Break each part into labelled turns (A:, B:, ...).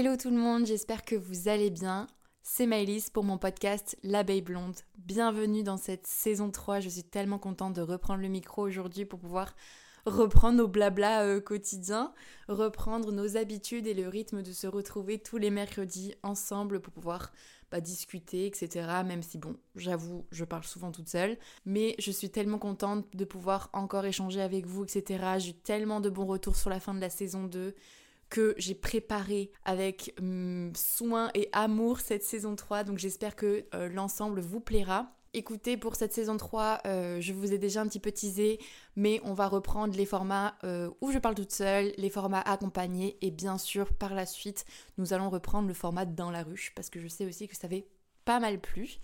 A: Hello tout le monde, j'espère que vous allez bien. C'est Maëlys pour mon podcast L'abeille blonde. Bienvenue dans cette saison 3. Je suis tellement contente de reprendre le micro aujourd'hui pour pouvoir reprendre nos blabla euh, quotidiens, reprendre nos habitudes et le rythme de se retrouver tous les mercredis ensemble pour pouvoir bah, discuter, etc. Même si, bon, j'avoue, je parle souvent toute seule. Mais je suis tellement contente de pouvoir encore échanger avec vous, etc. J'ai eu tellement de bons retours sur la fin de la saison 2 que j'ai préparé avec hum, soin et amour cette saison 3. Donc j'espère que euh, l'ensemble vous plaira. Écoutez, pour cette saison 3, euh, je vous ai déjà un petit peu teasé, mais on va reprendre les formats euh, où je parle toute seule, les formats accompagnés, et bien sûr, par la suite, nous allons reprendre le format dans la ruche, parce que je sais aussi que ça avait pas mal plu.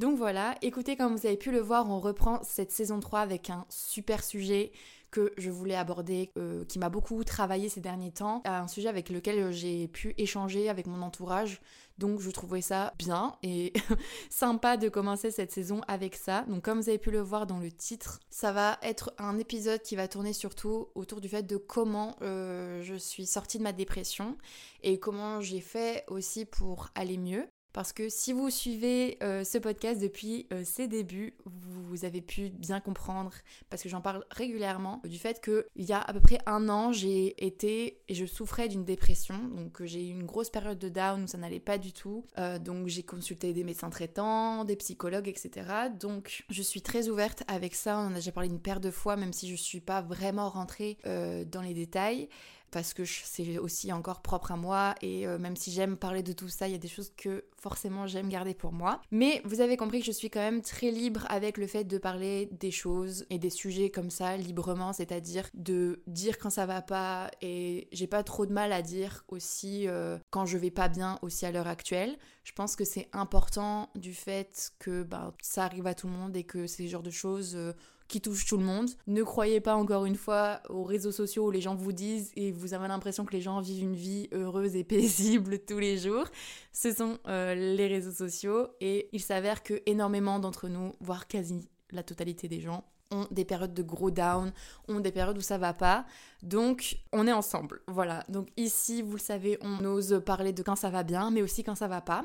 A: Donc voilà, écoutez, comme vous avez pu le voir, on reprend cette saison 3 avec un super sujet que je voulais aborder, euh, qui m'a beaucoup travaillé ces derniers temps, un sujet avec lequel j'ai pu échanger avec mon entourage. Donc je trouvais ça bien et sympa de commencer cette saison avec ça. Donc comme vous avez pu le voir dans le titre, ça va être un épisode qui va tourner surtout autour du fait de comment euh, je suis sortie de ma dépression et comment j'ai fait aussi pour aller mieux. Parce que si vous suivez euh, ce podcast depuis euh, ses débuts, vous avez pu bien comprendre, parce que j'en parle régulièrement, du fait qu'il y a à peu près un an, j'ai été et je souffrais d'une dépression. Donc j'ai eu une grosse période de down où ça n'allait pas du tout. Euh, donc j'ai consulté des médecins traitants, des psychologues, etc. Donc je suis très ouverte avec ça. On en a déjà parlé une paire de fois, même si je ne suis pas vraiment rentrée dans les détails parce que c'est aussi encore propre à moi et euh, même si j'aime parler de tout ça, il y a des choses que forcément j'aime garder pour moi. Mais vous avez compris que je suis quand même très libre avec le fait de parler des choses et des sujets comme ça librement, c'est-à-dire de dire quand ça va pas et j'ai pas trop de mal à dire aussi euh, quand je vais pas bien aussi à l'heure actuelle. Je pense que c'est important du fait que bah, ça arrive à tout le monde et que c'est le genre de choses euh, qui touche tout le monde. Ne croyez pas encore une fois aux réseaux sociaux où les gens vous disent et vous avez l'impression que les gens vivent une vie heureuse et paisible tous les jours. Ce sont euh, les réseaux sociaux et il s'avère que énormément d'entre nous, voire quasi la totalité des gens, ont des périodes de gros down, ont des périodes où ça va pas. Donc, on est ensemble. Voilà. Donc ici, vous le savez, on ose parler de quand ça va bien, mais aussi quand ça va pas.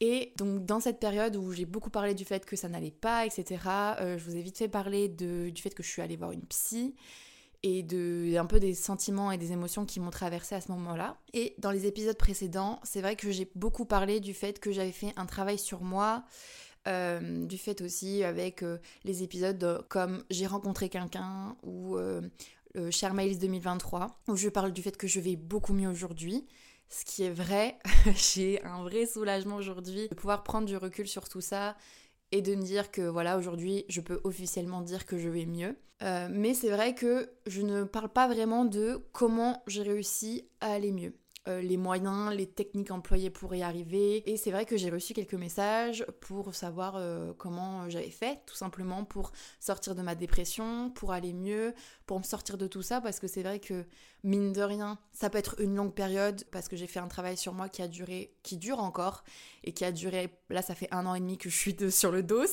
A: Et donc dans cette période où j'ai beaucoup parlé du fait que ça n'allait pas, etc., euh, je vous ai vite fait parler du fait que je suis allée voir une psy et de un peu des sentiments et des émotions qui m'ont traversé à ce moment-là. Et dans les épisodes précédents, c'est vrai que j'ai beaucoup parlé du fait que j'avais fait un travail sur moi, euh, du fait aussi avec euh, les épisodes comme j'ai rencontré quelqu'un ou Cher Mails 2023, où je parle du fait que je vais beaucoup mieux aujourd'hui ce qui est vrai. J'ai un vrai soulagement aujourd'hui de pouvoir prendre du recul sur tout ça et de me dire que voilà, aujourd'hui, je peux officiellement dire que je vais mieux. Euh, mais c'est vrai que je ne parle pas vraiment de comment j'ai réussi à aller mieux. Euh, les moyens, les techniques employées pour y arriver. Et c'est vrai que j'ai reçu quelques messages pour savoir euh, comment j'avais fait, tout simplement pour sortir de ma dépression, pour aller mieux, pour me sortir de tout ça, parce que c'est vrai que mine de rien, ça peut être une longue période, parce que j'ai fait un travail sur moi qui a duré, qui dure encore, et qui a duré, là ça fait un an et demi que je suis sur le dos,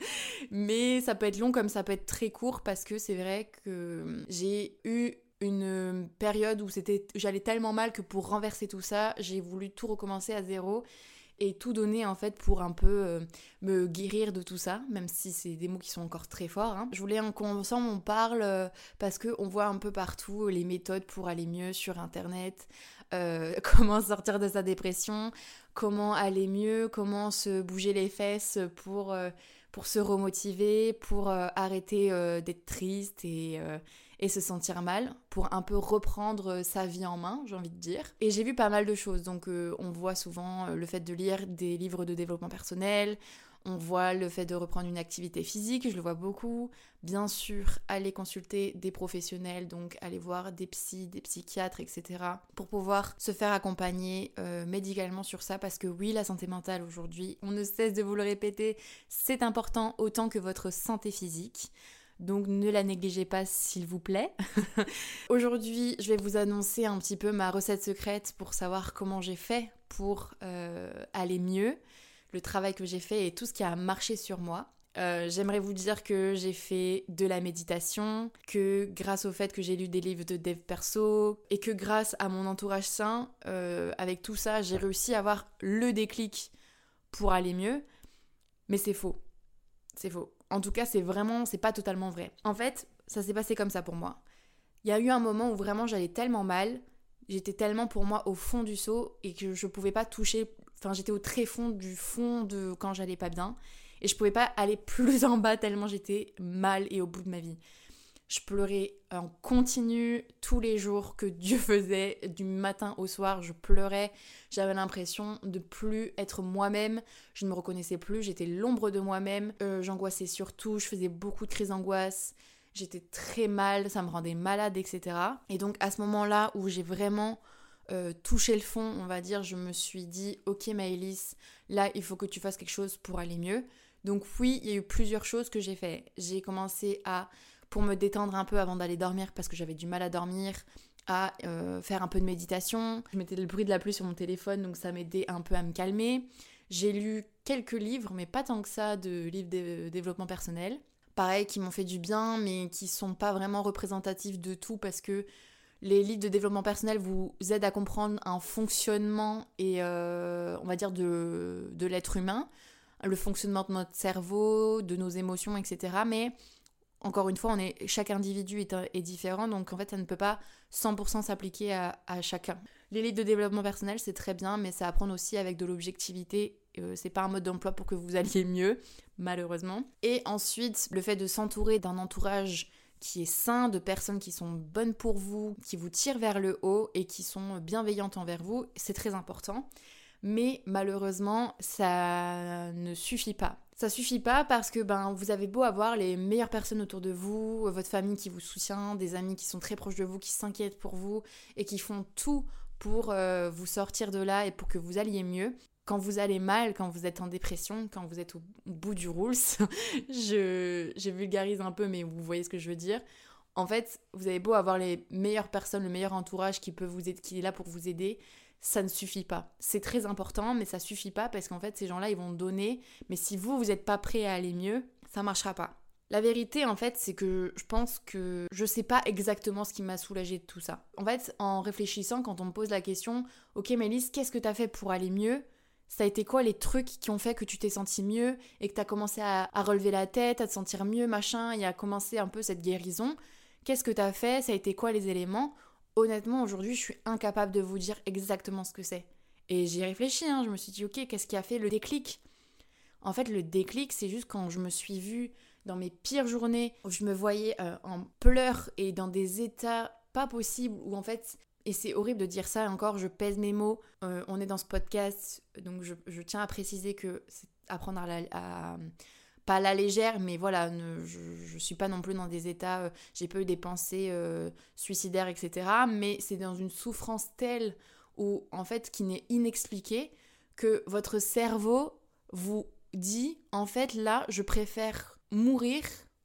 A: mais ça peut être long comme ça peut être très court, parce que c'est vrai que j'ai eu une période où c'était j'allais tellement mal que pour renverser tout ça, j'ai voulu tout recommencer à zéro et tout donner en fait pour un peu euh, me guérir de tout ça, même si c'est des mots qui sont encore très forts. Hein. Je voulais qu'ensemble on parle euh, parce que on voit un peu partout les méthodes pour aller mieux sur internet, euh, comment sortir de sa dépression, comment aller mieux, comment se bouger les fesses pour pour se remotiver, pour arrêter d'être triste et et se sentir mal pour un peu reprendre euh, sa vie en main, j'ai envie de dire. Et j'ai vu pas mal de choses, donc euh, on voit souvent euh, le fait de lire des livres de développement personnel, on voit le fait de reprendre une activité physique, je le vois beaucoup. Bien sûr, aller consulter des professionnels, donc aller voir des psys, des psychiatres, etc. pour pouvoir se faire accompagner médicalement sur ça parce que oui, la santé mentale aujourd'hui, on ne cesse de vous le répéter, c'est important autant que votre santé physique. Donc ne la négligez pas s'il vous plaît. Aujourd'hui, je vais vous annoncer un petit peu ma recette secrète pour savoir comment j'ai fait pour euh, aller mieux, le travail que j'ai fait et tout ce qui a marché sur moi. Euh, j'aimerais vous dire que j'ai fait de la méditation, que grâce au fait que j'ai lu des livres de dev perso et que grâce à mon entourage sain, euh, avec tout ça, j'ai réussi à avoir le déclic pour aller mieux. Mais c'est faux. C'est faux. En tout cas, c'est vraiment, c'est pas totalement vrai. En fait, ça s'est passé comme ça pour moi. Il y a eu un moment où vraiment j'allais tellement mal, j'étais tellement pour moi au fond du seau et que je pouvais pas toucher, enfin j'étais au très fond du fond de quand j'allais pas bien et je pouvais pas aller plus en bas tellement j'étais mal et au bout de ma vie. Je pleurais en continu tous les jours que Dieu faisait, du matin au soir, je pleurais. J'avais l'impression de plus être moi-même. Je ne me reconnaissais plus, j'étais l'ombre de moi-même. Euh, j'angoissais surtout, je faisais beaucoup de crises d'angoisse. J'étais très mal, ça me rendait malade, etc. Et donc à ce moment-là où j'ai vraiment euh, touché le fond, on va dire, je me suis dit, ok Maëlys, là il faut que tu fasses quelque chose pour aller mieux. Donc oui, il y a eu plusieurs choses que j'ai fait. J'ai commencé à, pour me détendre un peu avant d'aller dormir, parce que j'avais du mal à dormir, à euh, faire un peu de méditation. Je mettais le bruit de la pluie sur mon téléphone, donc ça m'aidait un peu à me calmer. J'ai lu quelques livres, mais pas tant que ça, de livres de développement personnel. Pareil, qui m'ont fait du bien, mais qui sont pas vraiment représentatifs de tout, parce que les livres de développement personnel vous aident à comprendre un fonctionnement et euh, on va dire de, de l'être humain le fonctionnement de notre cerveau, de nos émotions, etc. Mais encore une fois, chaque individu est, différent, donc en fait, ça ne peut pas 100% s'appliquer à, chacun. L'élite de développement personnel, c'est très bien, mais ça apprend aussi avec de l'objectivité. Euh, c'est pas un mode d'emploi pour que vous alliez mieux, malheureusement. Et ensuite, le fait de s'entourer d'un entourage qui est sain, de personnes qui sont bonnes pour vous, qui vous tirent vers le haut et qui sont bienveillantes envers vous, c'est très important mais malheureusement, ça ne suffit pas. Ça suffit pas parce que ben vous avez beau avoir les meilleures personnes autour de vous, votre famille qui vous soutient, des amis qui sont très proches de vous, qui s'inquiètent pour vous et qui font tout pour euh, vous sortir de là et pour que vous alliez mieux. Quand vous allez mal, quand vous êtes en dépression, quand vous êtes au bout du je, je vulgarise un peu, mais vous voyez ce que je veux dire. En fait, vous avez beau avoir les meilleures personnes, le meilleur entourage qui peut vous aider, qui est là pour vous aider, ça ne suffit pas. C'est très important, mais ça suffit pas parce qu'en fait, ces gens-là, ils vont donner, mais si vous, vous n'êtes pas prêt à aller mieux, ça marchera pas. La vérité, en fait, c'est que je pense que je sais pas exactement ce qui m'a soulagé de tout ça. En fait, en réfléchissant, quand on me pose la question, ok, Mélisse, qu'est-ce que tu as fait pour aller mieux? Ça a été quoi les trucs qui ont fait que tu t'es senti mieux et que tu as commencé à, à, relever la tête, à te sentir mieux, machin, et à commencer un peu cette guérison? Qu'est-ce que tu as fait? Ça a été quoi les éléments? Honnêtement, aujourd'hui, je suis incapable de vous dire exactement ce que c'est. Et j'y réfléchi, hein, je me suis dit, ok, qu'est-ce qui a fait le déclic? En fait, le déclic, c'est juste quand je me suis vue dans mes pires journées, où je me voyais euh, en pleurs et dans des états pas possibles, où en fait, et c'est horrible de dire ça, encore, je pèse mes mots, euh, on est dans ce podcast, donc je, tiens à préciser que c'est apprendre à, à, pas la légère, mais voilà, je, ne suis pas non plus dans des états, euh, j'ai pas eu des pensées euh, suicidaires, etc. Mais c'est dans une souffrance telle ou en fait qui n'est inexpliquée que votre cerveau vous dit en fait là, je préfère mourir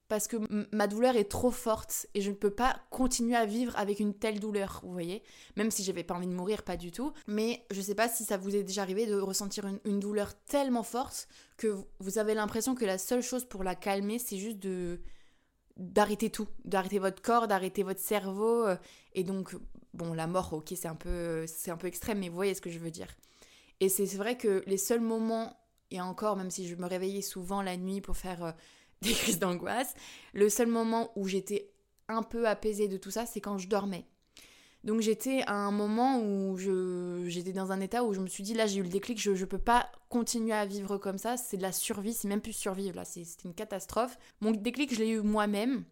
A: parce que ma douleur est trop forte et je ne peux pas continuer à vivre avec une telle douleur, vous voyez Même si j'avais pas envie de mourir, pas du tout. Mais je sais pas si ça vous est déjà arrivé de ressentir une, douleur tellement forte que vous avez l'impression que la seule chose pour la calmer, c'est juste de d'arrêter tout, d'arrêter votre corps, d'arrêter votre cerveau. Euh, et donc, bon, la mort, ok, c'est un peu, c'est un peu extrême, mais vous voyez ce que je veux dire. Et c'est vrai que les seuls moments, et encore, même si je me réveillais souvent la nuit pour faire euh, des crises d'angoisse. Le seul moment où j'étais un peu apaisée de tout ça, c'est quand je dormais. Donc j'étais à un moment où j'étais dans un état où je me suis dit là j'ai eu le déclic, je ne peux pas continuer à vivre comme ça, c'est de la survie, c'est même plus survivre là, c'était une catastrophe. Mon déclic je l'ai eu moi-même,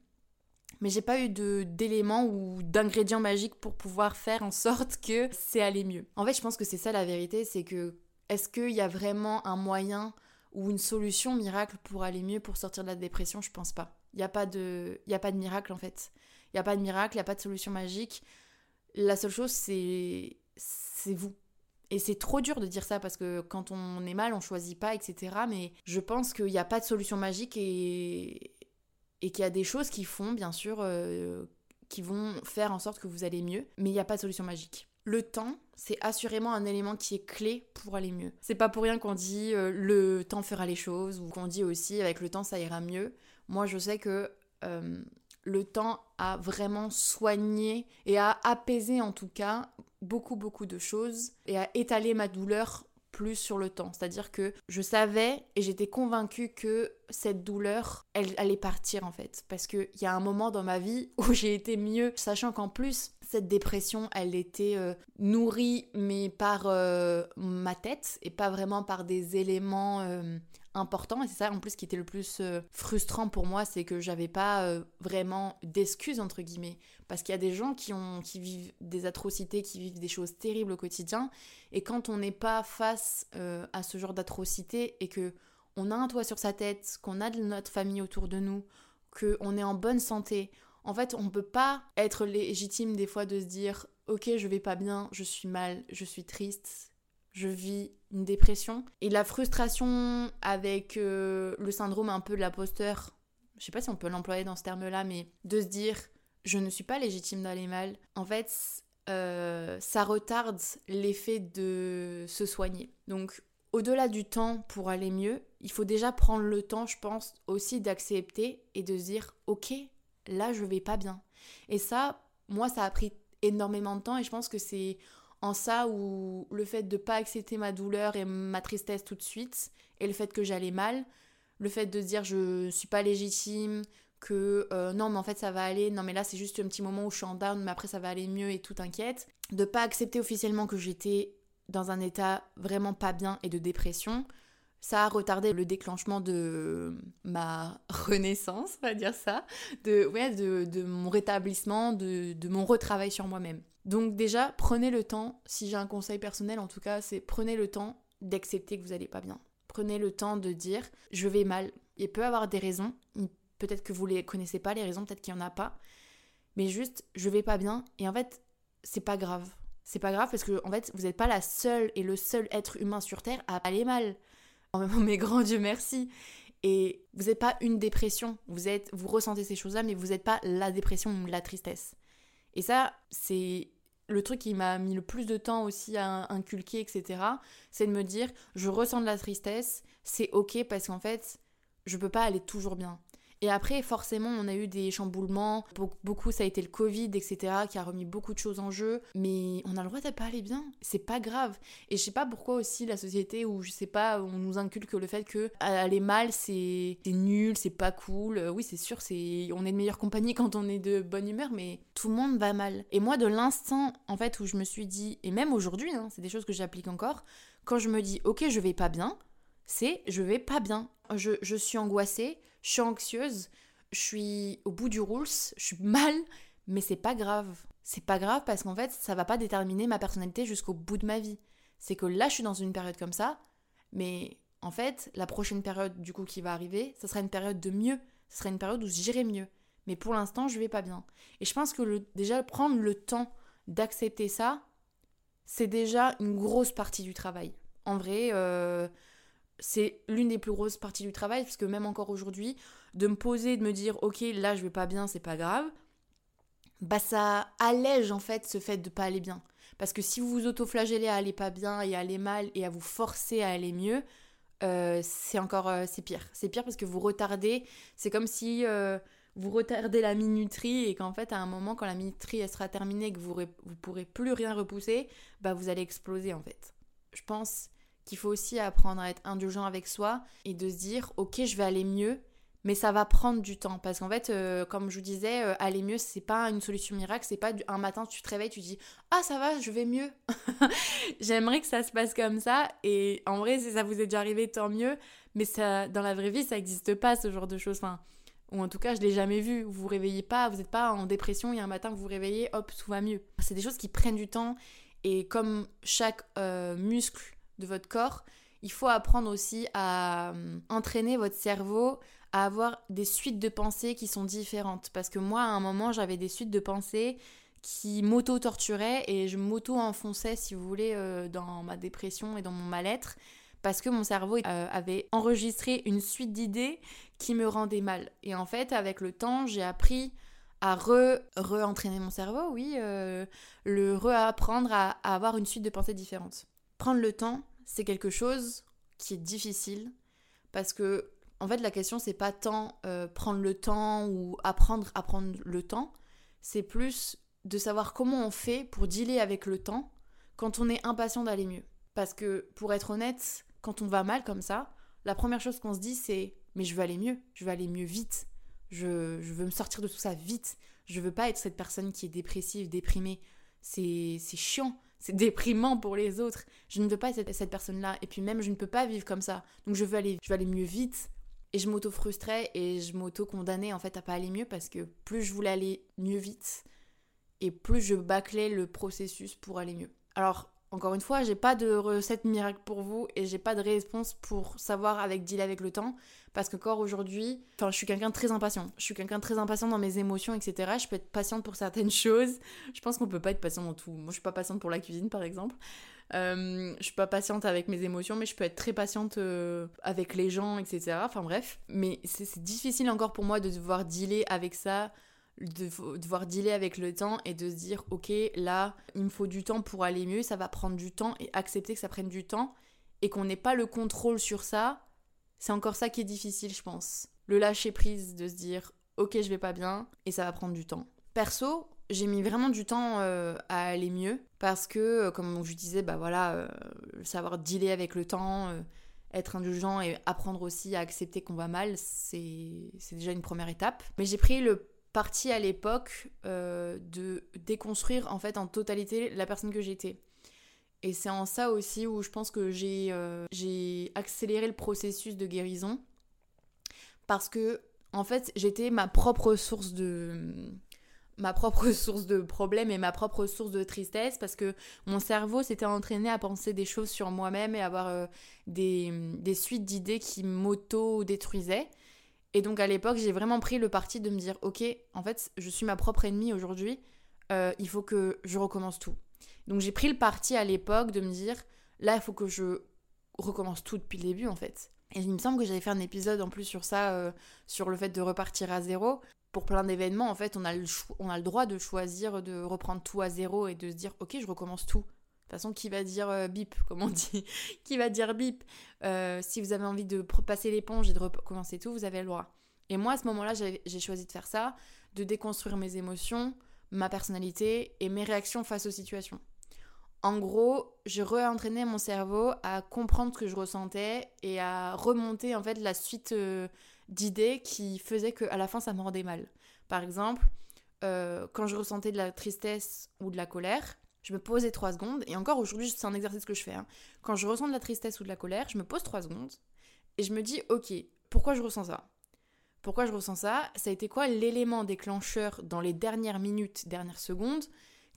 A: mais j'ai pas eu d'éléments ou d'ingrédients magiques pour pouvoir faire en sorte que c'est allé mieux. En fait je pense que c'est ça la vérité, c'est que est-ce qu'il y a vraiment un moyen ou une solution miracle pour aller mieux, pour sortir de la dépression, je pense pas. Il n'y a, pas de, y a pas de miracle en fait. Il n'y a pas de miracle, il n'y a pas de solution magique. La seule chose, c'est vous. Et c'est trop dur de dire ça parce que quand on est mal, on choisit pas, etc. Mais je pense qu'il n'y a pas de solution magique et, et qu'il y a des choses qui font, bien sûr, euh, qui vont faire en sorte que vous allez mieux. Mais il n'y a pas de solution magique. Le temps, c'est assurément un élément qui est clé pour aller mieux. C'est pas pour rien qu'on dit euh, le temps fera les choses ou qu'on dit aussi avec le temps ça ira mieux. Moi je sais que euh, le temps a vraiment soigné et a apaisé en tout cas beaucoup beaucoup de choses et a étalé ma douleur plus sur le temps. C'est-à-dire que je savais et j'étais convaincue que cette douleur, elle allait partir en fait. Parce qu'il y a un moment dans ma vie où j'ai été mieux, sachant qu'en plus, cette dépression, elle était euh, nourrie, mais par euh, ma tête et pas vraiment par des éléments euh, important et c'est ça en plus qui était le plus frustrant pour moi c'est que j'avais pas vraiment d'excuses entre guillemets. Parce qu'il y a des gens qui ont qui vivent des atrocités qui vivent des choses terribles au quotidien. Et quand on n'est pas face à ce genre d'atrocité et que on a un toit sur sa tête qu'on a de notre famille autour de nous que on est en bonne santé en fait on peut pas être légitime des fois de se dire ok je vais pas bien je suis mal je suis triste je vis une dépression. Et la frustration avec euh, le syndrome un peu de l'imposteur, je sais pas si on peut l'employer dans ce terme-là, mais de se dire je ne suis pas légitime d'aller mal, en fait, euh, ça retarde l'effet de se soigner. Donc, au-delà du temps pour aller mieux, il faut déjà prendre le temps, je pense, aussi d'accepter et de se dire ok, là je vais pas bien. Et ça, moi, ça a pris énormément de temps et je pense que c'est en ça où le fait de pas accepter ma douleur et ma tristesse tout de suite et le fait que j'allais mal, le fait de dire je suis pas légitime, que euh, non mais en fait ça va aller, non mais là c'est juste un petit moment où je suis en down mais après ça va aller mieux et tout t'inquiète, de pas accepter officiellement que j'étais dans un état vraiment pas bien et de dépression, ça a retardé le déclenchement de ma renaissance, on va dire ça, de, ouais, de, de mon rétablissement, de, de mon retravail sur moi-même. Donc déjà, prenez le temps, si j'ai un conseil personnel en tout cas, c'est prenez le temps d'accepter que vous n'allez pas bien. Prenez le temps de dire je vais mal. Il peut avoir des raisons, peut-être que vous les connaissez pas les raisons, peut-être qu'il y en a pas, mais juste je vais pas bien et en fait, c'est pas grave. C'est pas grave parce que en fait, vous n'êtes pas la seule et le seul être humain sur terre à aller mal. Temps, mais grand Dieu merci. Et vous n'êtes pas une dépression, vous êtes vous ressentez ces choses-là mais vous n'êtes pas la dépression ou la tristesse. Et ça, c'est le truc qui m'a mis le plus de temps aussi à inculquer, etc., c'est de me dire, je ressens de la tristesse, c'est ok parce qu'en fait, je peux pas aller toujours bien. Et après, forcément, on a eu des chamboulements. Beaucoup, ça a été le Covid, etc., qui a remis beaucoup de choses en jeu. Mais on a le droit de pas aller bien. C'est pas grave. Et je sais pas pourquoi aussi la société, où je sais pas, on nous inculque le fait que aller mal, c'est nul, c'est pas cool. Oui, c'est sûr, c'est on est de meilleure compagnie quand on est de bonne humeur, mais tout le monde va mal. Et moi, de l'instant, en fait, où je me suis dit, et même aujourd'hui, hein, c'est des choses que j'applique encore, quand je me dis, ok, je vais pas bien, c'est je vais pas bien. Je, suis angoissée, je suis anxieuse, je suis au bout du rules, je suis mal, mais c'est pas grave. C'est pas grave parce qu'en fait, ça va pas déterminer ma personnalité jusqu'au bout de ma vie. C'est que là, je suis dans une période comme ça, mais en fait, la prochaine période du coup qui va arriver, ça sera une période de mieux. Ce sera une période où j'irai mieux. Mais pour l'instant, je vais pas bien. Et je pense que déjà prendre le temps d'accepter ça, c'est déjà une grosse partie du travail. En vrai, euh, c'est l'une des plus grosses parties du travail, parce que même encore aujourd'hui, de me poser, de me dire, ok, là je vais pas bien, c'est pas grave, bah ça allège en fait ce fait de pas aller bien. Parce que si vous vous autoflagellez à aller pas bien et à aller mal et à vous forcer à aller mieux, euh, c'est encore euh, c'est pire. C'est pire parce que vous retardez. C'est comme si euh, vous retardez la minuterie et qu'en fait à un moment quand la minuterie elle sera terminée et que vous vous pourrez plus rien repousser, bah vous allez exploser en fait. Je pense qu'il faut aussi apprendre à être indulgent avec soi et de se dire ok je vais aller mieux mais ça va prendre du temps. Parce qu'en fait euh, comme je vous disais euh, aller mieux c'est pas une solution miracle c'est pas un matin tu te réveilles tu dis ah ça va je vais mieux. J'aimerais que ça se passe comme ça et en vrai si ça vous est déjà arrivé tant mieux. Mais ça dans la vraie vie ça n'existe pas ce genre de choses. Enfin ou en tout cas je l'ai jamais vu. Vous vous réveillez pas vous n'êtes pas en dépression et un matin vous vous réveillez hop tout va mieux. C'est des choses qui prennent du temps et comme chaque euh, muscle de votre corps, il faut apprendre aussi à euh, entraîner votre cerveau à avoir des suites de pensées qui sont différentes. Parce que moi, à un moment, j'avais des suites de pensées qui m'auto-torturaient et je m'auto-enfonçais, si vous voulez, euh, dans ma dépression et dans mon mal-être. Parce que mon cerveau euh, avait enregistré une suite d'idées qui me rendaient mal. Et en fait, avec le temps, j'ai appris à re, re-entraîner mon cerveau, oui, le re-apprendre à, avoir une suite de pensées différentes. Prendre le temps, c'est quelque chose qui est difficile parce que, en fait, la question, c'est pas tant euh, prendre le temps ou apprendre à prendre le temps, c'est plus de savoir comment on fait pour dealer avec le temps quand on est impatient d'aller mieux. Parce que, pour être honnête, quand on va mal comme ça, la première chose qu'on se dit, c'est mais je veux aller mieux, je veux aller mieux vite, je, veux me sortir de tout ça vite. Je veux pas être cette personne qui est dépressive, déprimée. C'est chiant, c'est déprimant pour les autres. Je ne veux pas être cette, personne-là. Et puis même, je ne peux pas vivre comme ça. Donc je veux aller, je veux aller mieux vite. Et je m'auto-frustrais et je m'auto-condamnais en fait à pas aller mieux parce que plus je voulais aller mieux vite et plus je bâclais le processus pour aller mieux. Alors encore une fois, j'ai pas de recette miracle pour vous et j'ai pas de réponse pour savoir avec deal avec le temps parce que encore aujourd'hui, enfin, je suis quelqu'un de très impatient. Je suis quelqu'un très impatient dans mes émotions, etc. Je peux être patiente pour certaines choses. Je pense qu'on peut pas être patient dans tout. Moi, je suis pas patiente pour la cuisine, par exemple. Euh, je suis pas patiente avec mes émotions, mais je peux être très patiente euh, avec les gens, etc. Enfin bref. Mais c'est difficile encore pour moi de devoir dealer avec ça de devoir dealer avec le temps et de se dire ok là il me faut du temps pour aller mieux ça va prendre du temps et accepter que ça prenne du temps et qu'on n'ait pas le contrôle sur ça c'est encore ça qui est difficile je pense. Le lâcher prise de se dire ok je vais pas bien et ça va prendre du temps. Perso j'ai mis vraiment du temps euh, à aller mieux parce que euh, comme je disais bah voilà euh, savoir dealer avec le temps être indulgent et apprendre aussi à accepter qu'on va mal c'est déjà une première étape. Mais j'ai pris le partie à l'époque euh, de déconstruire en fait en totalité la personne que j'étais. Et c'est en ça aussi où je pense que j'ai euh, accéléré le processus de guérison parce que en fait j'étais ma propre source de ma propre source de problèmes et ma propre source de tristesse parce que mon cerveau s'était entraîné à penser des choses sur moi-même et avoir euh, des, des suites d'idées qui m'auto-détruisaient. Et donc à l'époque, j'ai vraiment pris le parti de me dire, ok, en fait, je suis ma propre ennemie aujourd'hui, euh, il faut que je recommence tout. Donc j'ai pris le parti à l'époque de me dire, là, il faut que je recommence tout depuis le début, en fait. Et il me semble que j'avais fait un épisode en plus sur ça, euh, sur le fait de repartir à zéro. Pour plein d'événements, en fait, on a, le on a le droit de choisir de reprendre tout à zéro et de se dire, ok, je recommence tout. De toute façon, qui va dire euh, bip, comme on dit Qui va dire bip euh, Si vous avez envie de passer l'éponge et de recommencer tout, vous avez le droit. Et moi, à ce moment-là, j'ai choisi de faire ça, de déconstruire mes émotions, ma personnalité et mes réactions face aux situations. En gros, j'ai réentraîné mon cerveau à comprendre ce que je ressentais et à remonter en fait la suite euh, d'idées qui faisaient qu'à la fin ça me rendait mal. Par exemple, quand je ressentais de la tristesse ou de la colère, je me posais trois secondes, et encore aujourd'hui, c'est un exercice que je fais. Hein. Quand je ressens de la tristesse ou de la colère, je me pose trois secondes, et je me dis, ok, pourquoi je ressens ça? Pourquoi je ressens ça? Ça a été quoi l'élément déclencheur dans les dernières minutes, dernières secondes,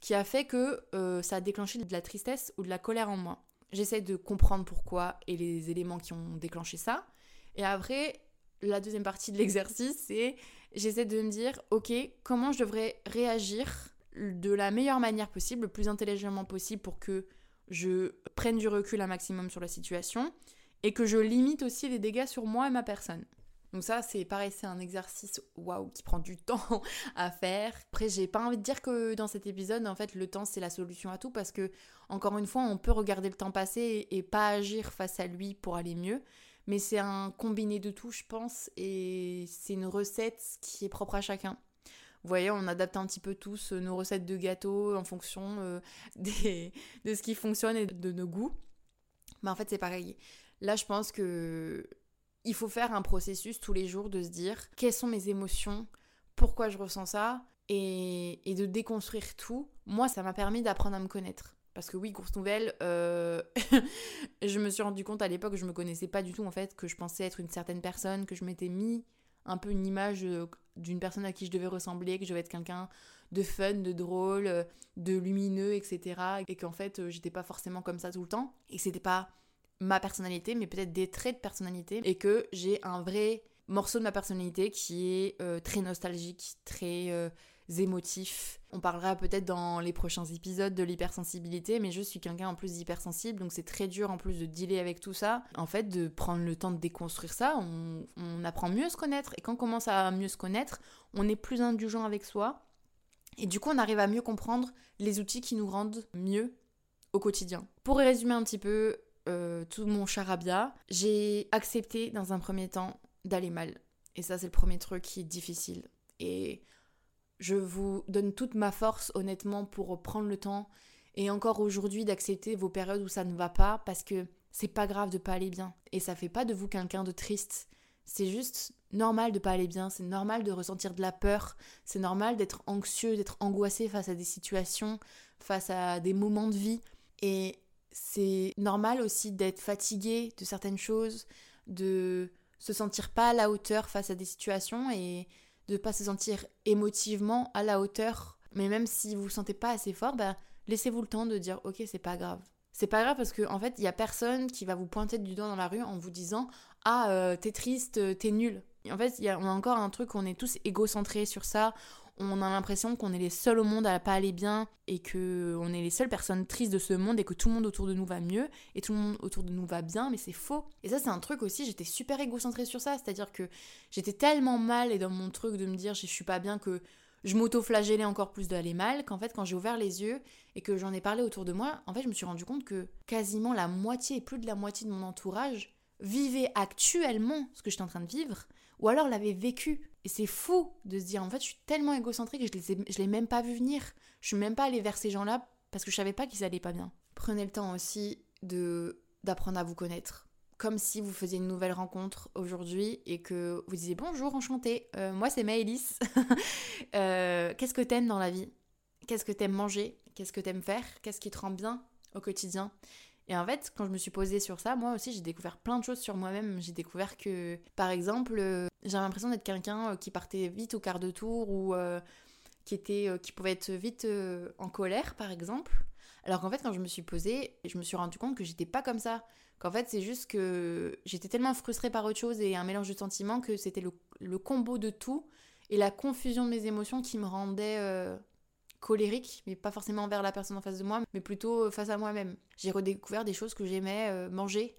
A: qui a fait que euh, ça a déclenché de la tristesse ou de la colère en moi? J'essaie de comprendre pourquoi et les éléments qui ont déclenché ça. Et après, la deuxième partie de l'exercice, c'est j'essaie de me dire, ok, comment je devrais réagir de la meilleure manière possible, le plus intelligemment possible pour que je prenne du recul un maximum sur la situation et que je limite aussi les dégâts sur moi et ma personne. Donc ça, c'est pareil, c'est un exercice waouh qui prend du temps à faire. Après, j'ai pas envie de dire que dans cet épisode, en fait, le temps c'est la solution à tout parce que encore une fois, on peut regarder le temps passer et pas agir face à lui pour aller mieux. Mais c'est un combiné de tout, je pense, et c'est une recette qui est propre à chacun. Vous voyez, on adapte un petit peu tous euh, nos recettes de gâteaux en fonction euh, de ce qui fonctionne et de nos goûts. Mais en fait, c'est pareil. Là, je pense que il faut faire un processus tous les jours de se dire quelles sont mes émotions, pourquoi je ressens ça, et, de déconstruire tout. Moi, ça m'a permis d'apprendre à me connaître. Parce que oui, course nouvelle, euh, je me suis rendu compte à l'époque que je me connaissais pas du tout en fait, que je pensais être une certaine personne, que je m'étais mis un peu une image d'une personne à qui je devais ressembler, que je devais être quelqu'un de fun, de drôle, euh, de lumineux, etc. Et qu'en fait, euh, j'étais pas forcément comme ça tout le temps. Et que c'était pas ma personnalité, mais peut-être des traits de personnalité. Et que j'ai un vrai morceau de ma personnalité qui est très nostalgique, très émotifs. On parlera peut-être dans les prochains épisodes de l'hypersensibilité, mais je suis quelqu'un en plus d'hypersensible, donc c'est très dur en plus de dealer avec tout ça. En fait, de prendre le temps de déconstruire ça, on, on apprend mieux à se connaître, et quand on commence à mieux se connaître, on est plus indulgent avec soi, et du coup on arrive à mieux comprendre les outils qui nous rendent mieux au quotidien. Pour résumer un petit peu euh, tout mon charabia, j'ai accepté dans un premier temps d'aller mal. Et ça c'est le premier truc qui est difficile. Et je vous donne toute ma force honnêtement pour prendre le temps et encore aujourd'hui d'accepter vos périodes où ça ne va pas parce que c'est pas grave de pas aller bien. Et ça fait pas de vous quelqu'un de triste. C'est juste normal de pas aller bien, c'est normal de ressentir de la peur, c'est normal d'être anxieux, d'être angoissé face à des situations, face à des moments de vie. Et c'est normal aussi d'être fatigué de certaines choses, de se sentir pas à la hauteur face à des situations et de pas se sentir émotivement à la hauteur. Mais même si vous vous sentez pas assez fort, bah, laissez-vous le temps de dire ok c'est pas grave. C'est pas grave parce qu'en en fait il y a personne qui va vous pointer du doigt dans la rue en vous disant ah euh, t'es triste, t'es nul. En fait, y a, on a encore un truc, on est tous égocentrés sur ça on a l'impression qu'on est les seuls au monde à pas aller bien et que on est les seules personnes tristes de ce monde et que tout le monde autour de nous va mieux et tout le monde autour de nous va bien, mais c'est faux. Et ça, c'est un truc aussi, j'étais super égocentrée sur ça, c'est-à-dire que j'étais tellement mal et dans mon truc de me dire je suis pas bien que je m'auto-flagellais encore plus d'aller mal, qu'en fait, quand j'ai ouvert les yeux et que j'en ai parlé autour de moi, en fait, je me suis rendu compte que quasiment la moitié et plus de la moitié de mon entourage vivait actuellement ce que j'étais en train de vivre, ou alors l'avait vécu. Et c'est fou de se dire, en fait, je suis tellement égocentrique que je ne l'ai même pas vu venir. Je suis même pas allée vers ces gens-là parce que je savais pas qu'ils allaient pas bien. Prenez le temps aussi de d'apprendre à vous connaître. Comme si vous faisiez une nouvelle rencontre aujourd'hui et que vous disiez bonjour, enchanté, euh, moi c'est Maëlys. Euh, qu'est-ce que t'aimes dans la vie? Qu'est-ce que t'aimes manger? Qu'est-ce que t'aimes faire? Qu'est-ce qui te rend bien au quotidien? Et en fait, quand je me suis posée sur ça, moi aussi, j'ai découvert plein de choses sur moi-même. J'ai découvert que, par exemple, euh, j'avais l'impression d'être quelqu'un euh, qui partait vite au quart de tour ou euh, qui, était, qui pouvait être vite en colère, par exemple. Alors qu'en fait, quand je me suis posée, je me suis rendu compte que j'étais pas comme ça. Qu'en fait, c'est juste que j'étais tellement frustrée par autre chose et un mélange de sentiments que c'était le, le, combo de tout et la confusion de mes émotions qui me rendait colérique, mais pas forcément envers la personne en face de moi, mais plutôt euh, face à moi-même. J'ai redécouvert des choses que j'aimais euh, manger.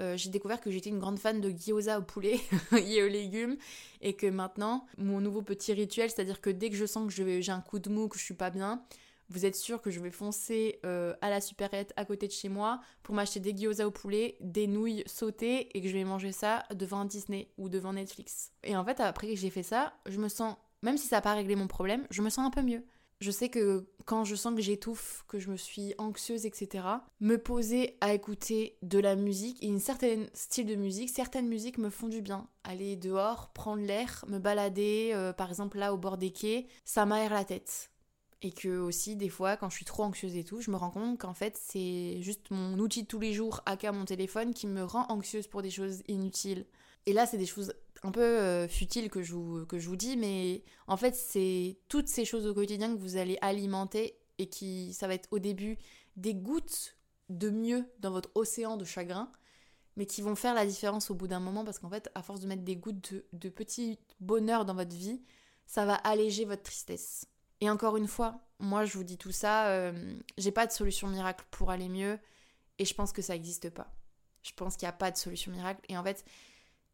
A: Euh, j'ai découvert que j'étais une grande fan de gyoza au poulet et aux légumes et que maintenant mon nouveau petit rituel c'est à dire que dès que je sens que j'ai un coup de mou que je suis pas bien vous êtes sûr que je vais foncer à la supérette à côté de chez moi pour m'acheter des gyoza au poulet, des nouilles sautées et que je vais manger ça devant Disney ou devant Netflix. Et en fait, après que j'ai fait ça, je me sens, même si ça n'a pas réglé mon problème, je me sens un peu mieux. Je sais que quand je sens que j'étouffe, que je me suis anxieuse, etc., me poser à écouter de la musique et une certaine style de musique, certaines musiques me font du bien. Aller dehors, prendre l'air, me balader, euh, par exemple là au bord des quais, ça m'aère la tête. Et que aussi, des fois, quand je suis trop anxieuse et tout, je me rends compte qu'en fait, c'est juste mon outil de tous les jours, aka mon téléphone, qui me rend anxieuse pour des choses inutiles. Et là, c'est des choses un peu euh, futile que je, vous, dis, mais en fait, c'est toutes ces choses au quotidien que vous allez alimenter et qui, ça va être au début des gouttes de mieux dans votre océan de chagrin, mais qui vont faire la différence au bout d'un moment parce qu'en fait, à force de mettre des gouttes de, petits bonheurs dans votre vie, ça va alléger votre tristesse. Et encore une fois, moi je vous dis tout ça, euh, j'ai pas de solution miracle pour aller mieux et je pense que ça n'existe pas. Je pense qu'il n'y a pas de solution miracle et en fait,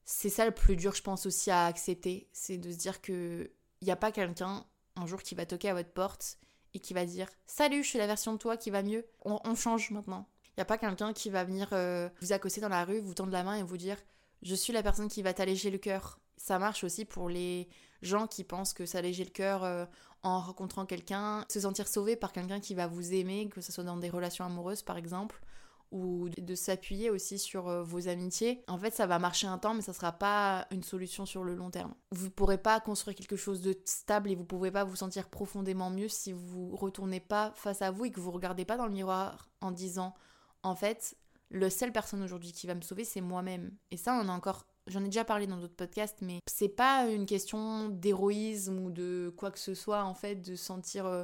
A: c'est ça le plus dur, je pense aussi à accepter, c'est de se dire que il n'y a pas quelqu'un un jour qui va toquer à votre porte et qui va dire Salut, je suis la version de toi qui va mieux, on, change maintenant. Il n'y a pas quelqu'un qui va venir euh, vous accosser dans la rue, vous tendre la main et vous dire Je suis la personne qui va t'alléger le cœur. Ça marche aussi pour les gens qui pensent que s'alléger le cœur euh, en rencontrant quelqu'un, se sentir sauvé par quelqu'un qui va vous aimer, que ce soit dans des relations amoureuses par exemple, ou de s'appuyer aussi sur euh, vos amitiés. En fait, ça va marcher un temps, mais ça sera pas une solution sur le long terme. Vous pourrez pas construire quelque chose de stable et vous pouvez pas vous sentir profondément mieux si vous retournez pas face à vous et que vous regardez pas dans le miroir en disant en fait, le seule personne aujourd'hui qui va me sauver, c'est moi-même. Et ça, on a encore J'en ai déjà parlé dans d'autres podcasts, mais c'est pas une question d'héroïsme ou de quoi que ce soit, en fait, de sentir euh,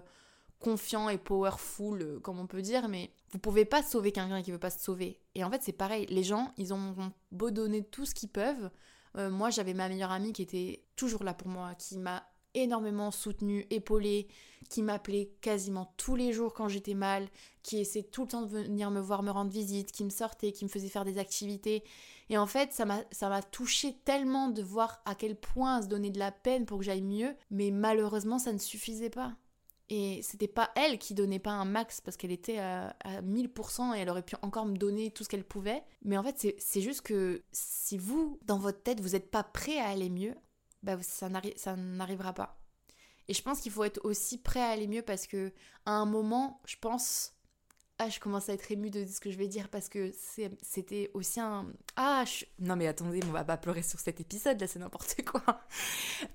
A: confiant et powerful, euh, comme on peut dire, mais vous pouvez pas sauver quelqu'un qui veut pas se sauver. Et en fait, c'est pareil, les gens, ils ont beau donner tout ce qu'ils peuvent. Euh, moi, j'avais ma meilleure amie qui était toujours là pour moi, qui m'a énormément soutenu, épaulé, qui m'appelait quasiment tous les jours quand j'étais mal, qui essayait tout le temps de venir me voir, me rendre visite, qui me sortait, qui me faisait faire des activités. Et en fait, ça m'a touché tellement de voir à quel point se donner de la peine pour que j'aille mieux, mais malheureusement, ça ne suffisait pas. Et c'était pas elle qui donnait pas un max parce qu'elle était à, 1000% et elle aurait pu encore me donner tout ce qu'elle pouvait. Mais en fait, c'est juste que si vous, dans votre tête, vous n'êtes pas prêt à aller mieux, bah ça n'arrivera pas. Et je pense qu'il faut être aussi prêt à aller mieux parce que à un moment, je pense. Ah, je commence à être émue de ce que je vais dire parce que c'était aussi un. Ah, non mais attendez, on va pas pleurer sur cet épisode, là c'est n'importe quoi.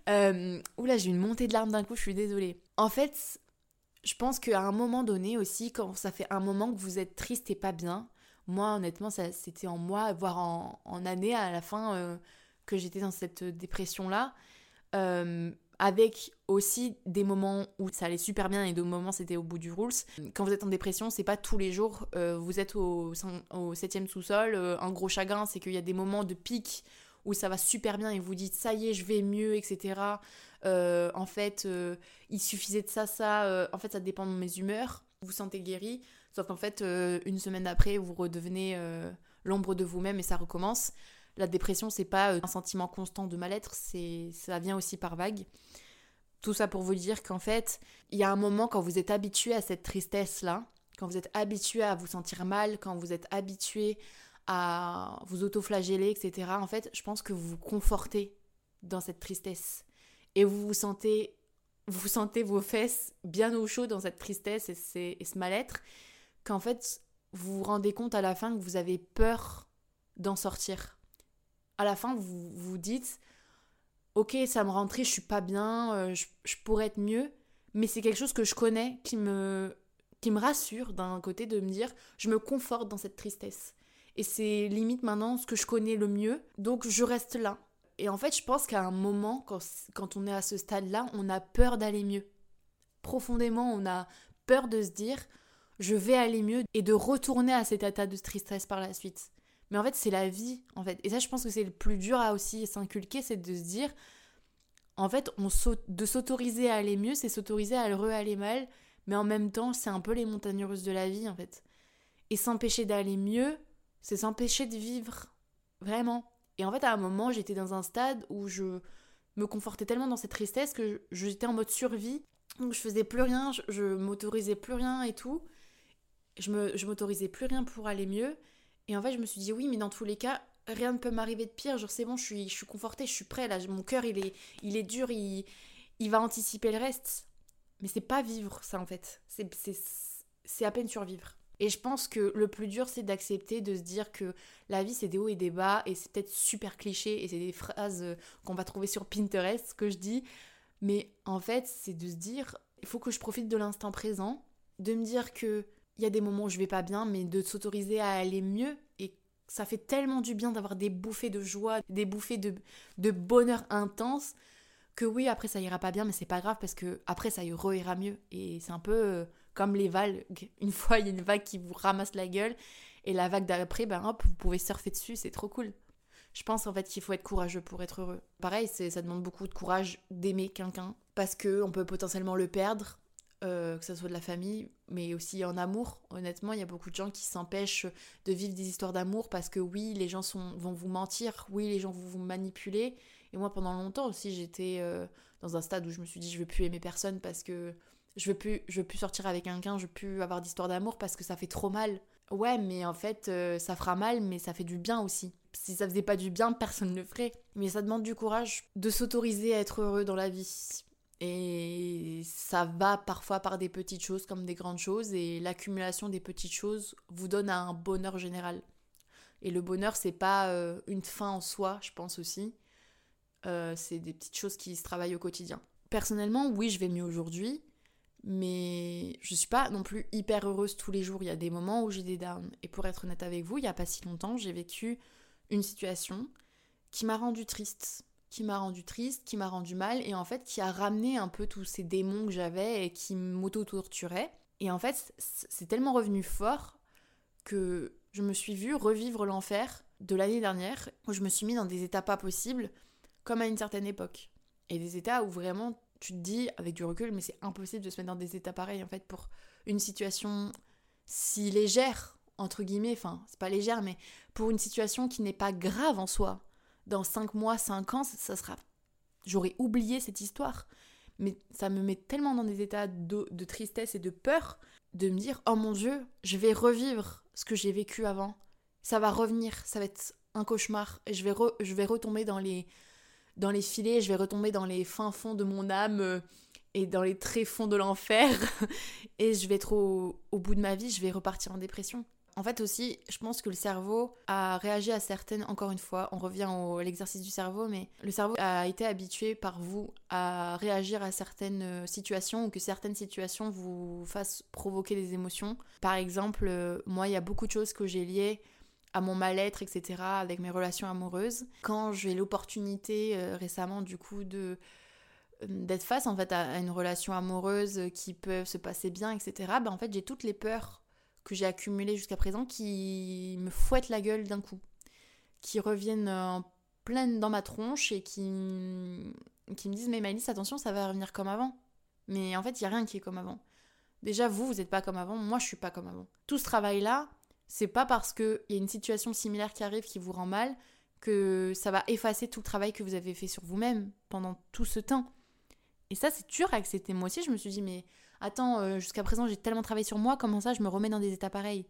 A: Euh... Oula, j'ai une montée de larmes d'un coup, je suis désolée. En fait, je pense qu'à un moment donné aussi, quand ça fait un moment que vous êtes triste et pas bien, moi honnêtement, c'était en mois, voire en, en année à la fin euh, que j'étais dans cette dépression-là. Euh, avec aussi des moments où ça allait super bien et d'autres moments c'était au bout du rules. Quand vous êtes en dépression, c'est pas tous les jours, euh, vous êtes au, au septième sous-sol, un gros chagrin, c'est qu'il y a des moments de pic où ça va super bien et vous dites ça y est, je vais mieux, etc. Euh, en fait, il suffisait de ça, ça. en fait, ça dépend de mes humeurs. Vous vous sentez guéri, sauf qu'en fait, une semaine après, vous redevenez l'ombre de vous-même et ça recommence. La dépression, c'est pas un sentiment constant de mal-être, c'est ça vient aussi par vagues. Tout ça pour vous dire qu'en fait, il y a un moment quand vous êtes habitué à cette tristesse-là, quand vous êtes habitué à vous sentir mal, quand vous êtes habitué à vous autoflageller, etc. En fait, je pense que vous vous confortez dans cette tristesse. Et vous vous sentez, vous sentez vos fesses bien au chaud dans cette tristesse et, ce mal-être, qu'en fait, vous vous rendez compte à la fin que vous avez peur d'en sortir. À la fin, vous vous dites, ok, ça me rend triste, je suis pas bien, euh, je, pourrais être mieux, mais c'est quelque chose que je connais qui me, qui me rassure d'un côté de me dire, je me conforte dans cette tristesse. Et c'est limite maintenant ce que je connais le mieux, donc je reste là. Et en fait, je pense qu'à un moment, quand, quand on est à ce stade-là, on a peur d'aller mieux. Profondément, on a peur de se dire, je vais aller mieux et de retourner à cet état de tristesse par la suite. Mais en fait, c'est la vie, en fait. Et ça, je pense que c'est le plus dur à aussi s'inculquer, c'est de se dire, en fait, on de s'autoriser à aller mieux, c'est s'autoriser à le aller mal, mais en même temps, c'est un peu les montagnes russes de la vie, en fait. Et s'empêcher d'aller mieux, c'est s'empêcher de vivre, vraiment. Et en fait, à un moment, j'étais dans un stade où je me confortais tellement dans cette tristesse que j'étais en mode survie, donc je faisais plus rien, je, m'autorisais plus rien et tout. Je me, je m'autorisais plus rien pour aller mieux. Et en fait, je me suis dit, oui, mais dans tous les cas, rien ne peut m'arriver de pire. Genre, c'est bon, je suis, je suis confortée, je suis prêt. Là, mon cœur, il est, il est dur, il, il va anticiper le reste. Mais c'est pas vivre, ça, en fait. C'est à peine survivre. Et je pense que le plus dur, c'est d'accepter de se dire que la vie, c'est des hauts et des bas. Et c'est peut-être super cliché. Et c'est des phrases euh, qu'on va trouver sur Pinterest, ce que je dis. Mais en fait, c'est de se dire, il faut que je profite de l'instant présent. De me dire que il y a des moments où je vais pas bien, mais de s'autoriser à aller mieux. Et ça fait tellement du bien d'avoir des bouffées de joie, des bouffées de, de bonheur intense, que oui, après ça ira pas bien, mais c'est pas grave parce que après ça ira mieux. Et c'est un peu euh, comme les vagues. Une fois, il y a une vague qui vous ramasse la gueule, et la vague d'après, ben hop, vous pouvez surfer dessus, c'est trop cool. Je pense en fait qu'il faut être courageux pour être heureux. Pareil, ça demande beaucoup de courage d'aimer quelqu'un parce que on peut potentiellement le perdre, euh, que ce soit de la famille, mais aussi en amour. Honnêtement, il y a beaucoup de gens qui s'empêchent de vivre des histoires d'amour parce que oui, les gens sont, vont vous mentir, oui, les gens vont vous manipuler. Et moi, pendant longtemps aussi, j'étais euh, dans un stade où je me suis dit, je veux plus aimer personne parce que je veux plus, je veux plus sortir avec quelqu'un, je veux plus avoir d'histoire d'amour parce que ça fait trop mal. Ouais, mais en fait, euh, ça fera mal, mais ça fait du bien aussi. Si ça faisait pas du bien, personne ne le ferait. Mais ça demande du courage de s'autoriser à être heureux dans la vie et ça va parfois par des petites choses comme des grandes choses. Et l'accumulation des petites choses vous donne un bonheur général. Et le bonheur, c'est pas euh, une fin en soi, je pense aussi. Euh, c'est des petites choses qui se travaillent au quotidien. Personnellement, oui, je vais mieux aujourd'hui. Mais je suis pas non plus hyper heureuse tous les jours. Il y a des moments où j'ai des downs. Et pour être honnête avec vous, il y a pas si longtemps, j'ai vécu une situation qui m'a rendue triste qui m'a rendu triste, qui m'a rendu mal, et en fait qui a ramené un peu tous ces démons que j'avais et qui m'auto-torturaient. Et en fait, c'est tellement revenu fort que je me suis vue revivre l'enfer de l'année dernière, où je me suis mis dans des états pas possibles, comme à une certaine époque. Et des états où vraiment tu te dis avec du recul, mais c'est impossible de se mettre dans des états pareils en fait pour une situation si légère entre guillemets, enfin c'est pas légère, mais pour une situation qui n'est pas grave en soi. Dans 5 mois, 5 ans, ça, sera. J'aurais oublié cette histoire. Mais ça me met tellement dans des états de, de tristesse et de peur de me dire oh mon dieu, je vais revivre ce que j'ai vécu avant. Ça va revenir, ça va être un cauchemar et je vais, je vais retomber dans les, dans les filets, je vais retomber dans les fins fonds de mon âme euh, et dans les tréfonds de l'enfer et je vais être au, bout de ma vie, je vais repartir en dépression. En fait aussi, je pense que le cerveau a réagi à certaines, encore une fois, on revient à l'exercice du cerveau, mais le cerveau a été habitué par vous à réagir à certaines euh, situations ou que certaines situations vous fassent provoquer des émotions. Par exemple, euh, moi, il y a beaucoup de choses que j'ai liées à mon mal-être, etc., avec mes relations amoureuses. Quand j'ai l'opportunité euh, récemment, du coup, de euh, d'être face en fait à, une relation amoureuse qui peut se passer bien, etc., ben, en fait j'ai toutes les peurs que j'ai accumulées jusqu'à présent qui me fouettent la gueule d'un coup, qui reviennent en pleine dans ma tronche et qui, qui me disent mais Malice attention ça va revenir comme avant. Mais en fait il n'y a rien qui est comme avant. Déjà vous vous n'êtes pas comme avant, moi je suis pas comme avant. Tout ce travail là, c'est pas parce qu'il y a une situation similaire qui arrive qui vous rend mal que ça va effacer tout le travail que vous avez fait sur vous-même pendant tout ce temps. Et ça, c'est dur à accepter. Moi aussi, je me suis dit, mais attends, euh, jusqu'à présent, j'ai tellement travaillé sur moi, comment ça, je me remets dans des états pareils?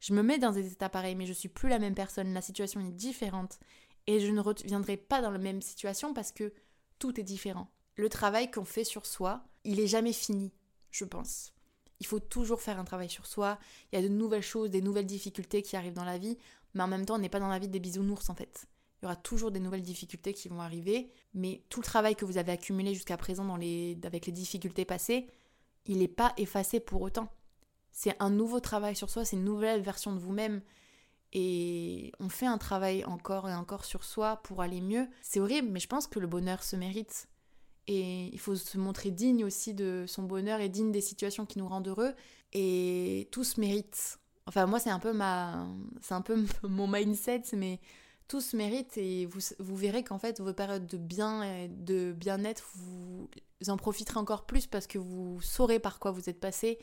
A: Je me mets dans des états pareils, mais je suis plus la même personne. La situation est différente. Et je ne reviendrai pas dans la même situation parce que tout est différent. Le travail qu'on fait sur soi, il est jamais fini, je pense. Il faut toujours faire un travail sur soi. Il y a de nouvelles choses, des nouvelles difficultés qui arrivent dans la vie, mais en même temps, on n'est pas dans la vie des bisounours en fait. Il y aura toujours des nouvelles difficultés qui vont arriver, mais tout le travail que vous avez accumulé jusqu'à présent dans les... avec les difficultés passées, il n'est pas effacé pour autant. C'est un nouveau travail sur soi, c'est une nouvelle version de vous-même. Et on fait un travail encore et encore sur soi pour aller mieux. C'est horrible, mais je pense que le bonheur se mérite. Et il faut se montrer digne aussi de son bonheur et digne des situations qui nous rendent heureux. Et tous méritent. Enfin, moi, c'est un peu ma, c'est un peu mon mindset, mais tous méritent et vous, vous verrez qu'en fait, vos périodes de bien et de bien-être, vous en profiterez encore plus parce que vous saurez par quoi vous êtes passé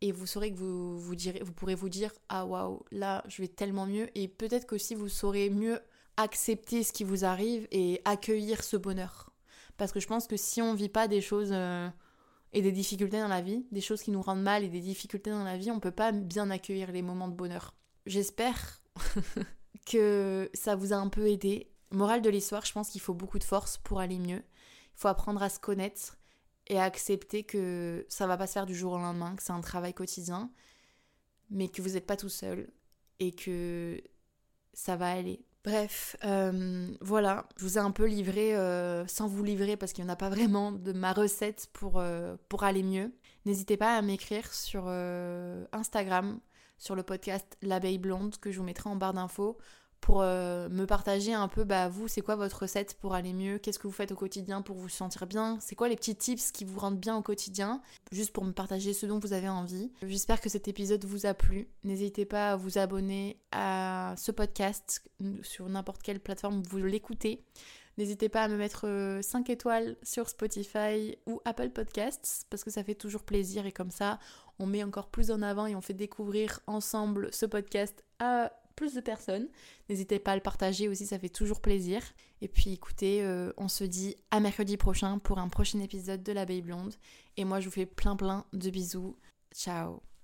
A: et vous saurez que vous, vous, direz, vous pourrez vous dire Ah waouh, là, je vais tellement mieux. Et peut-être qu'aussi vous saurez mieux accepter ce qui vous arrive et accueillir ce bonheur. Parce que je pense que si on vit pas des choses euh, et des difficultés dans la vie, des choses qui nous rendent mal et des difficultés dans la vie, on peut pas bien accueillir les moments de bonheur. J'espère que ça vous a un peu aidé. Morale de l'histoire, je pense qu'il faut beaucoup de force pour aller mieux. Il faut apprendre à se connaître et à accepter que ça va pas se faire du jour au lendemain, que c'est un travail quotidien, mais que vous n'êtes pas tout seul et que ça va aller. Bref, euh, voilà, je vous ai un peu livré, euh, sans vous livrer parce qu'il n'y en a pas vraiment, de ma recette pour, euh, pour aller mieux. N'hésitez pas à m'écrire sur Instagram, sur le podcast L'abeille blonde que je vous mettrai en barre d'infos pour euh, me partager un peu, bah vous, c'est quoi votre recette pour aller mieux? Qu'est-ce que vous faites au quotidien pour vous sentir bien? C'est quoi les petits tips qui vous rendent bien au quotidien? Juste pour me partager ce dont vous avez envie. J'espère que cet épisode vous a plu. N'hésitez pas à vous abonner à ce podcast sur n'importe quelle plateforme vous l'écoutez. N'hésitez pas à me mettre 5 euh, étoiles sur Spotify ou Apple Podcasts parce que ça fait toujours plaisir et comme ça on met encore plus en avant et on fait découvrir ensemble ce podcast à plus de personnes. N'hésitez pas à le partager aussi, ça fait toujours plaisir. Et puis écoutez, euh, on se dit à mercredi prochain pour un prochain épisode de l'abeille blonde. Et moi je vous fais plein plein de bisous. Ciao